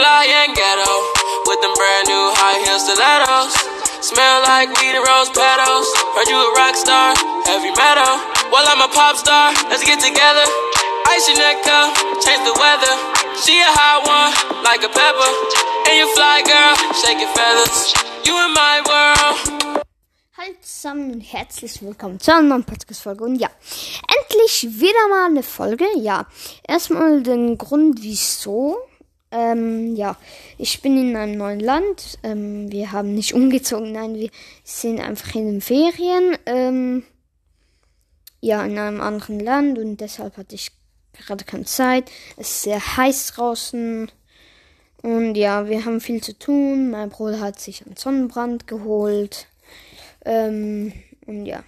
fly and ghetto with them brand new high heel stilettos. Smell like weed and rose petals. Heard you a rock star, heavy metal. Well, I'm a pop star. Let's get together. Ice your neck up, change the weather. She a hot one, like a pepper. And you fly, girl, shake your feathers. You in my world. Hallo zusammen und herzlich willkommen zu einer neuen Podcast-Folge. Und ja, endlich wieder mal eine Folge. Ja, erstmal den Grund, wieso. Ähm, ja, ich bin in einem neuen Land. Ähm, wir haben nicht umgezogen, nein, wir sind einfach in den Ferien. Ähm, ja, in einem anderen Land und deshalb hatte ich gerade keine Zeit. Es ist sehr heiß draußen. Und ja, wir haben viel zu tun. Mein Bruder hat sich einen Sonnenbrand geholt. Ähm, und ja.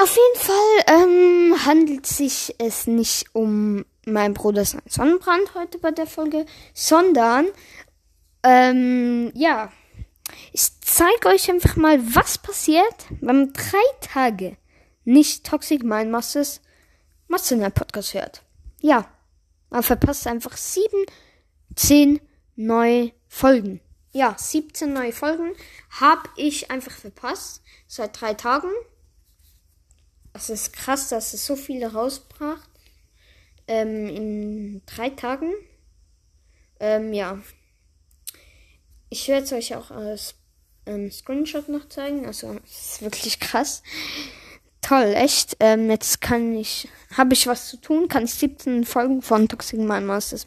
Auf jeden Fall ähm, handelt sich es nicht um mein Bruder sein Sonnenbrand heute bei der Folge, sondern ähm, ja, ich zeige euch einfach mal, was passiert, wenn man drei Tage nicht Toxic Mind Masters Master Podcast hört. Ja, man verpasst einfach sieben, zehn neue Folgen. Ja, 17 neue Folgen habe ich einfach verpasst seit drei Tagen. Es ist krass, dass es so viele rausbracht. Ähm, in drei Tagen. Ähm, ja. Ich werde es euch auch als ähm, Screenshot noch zeigen. Also, es ist wirklich krass. Toll, echt. Ähm, jetzt kann ich, habe ich was zu tun, kann ich 17 Folgen von Toxic Mind Masters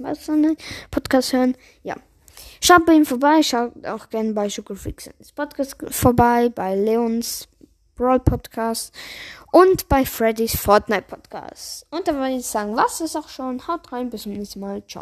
Podcast hören. Ja. Schaut bei ihm vorbei, schaut auch gerne bei Sugar Freaks Podcast vorbei, bei Leons Brawl Podcast und bei Freddy's Fortnite Podcast. Und da würde ich sagen, was ist auch schon. Haut rein, bis zum nächsten Mal. Ciao.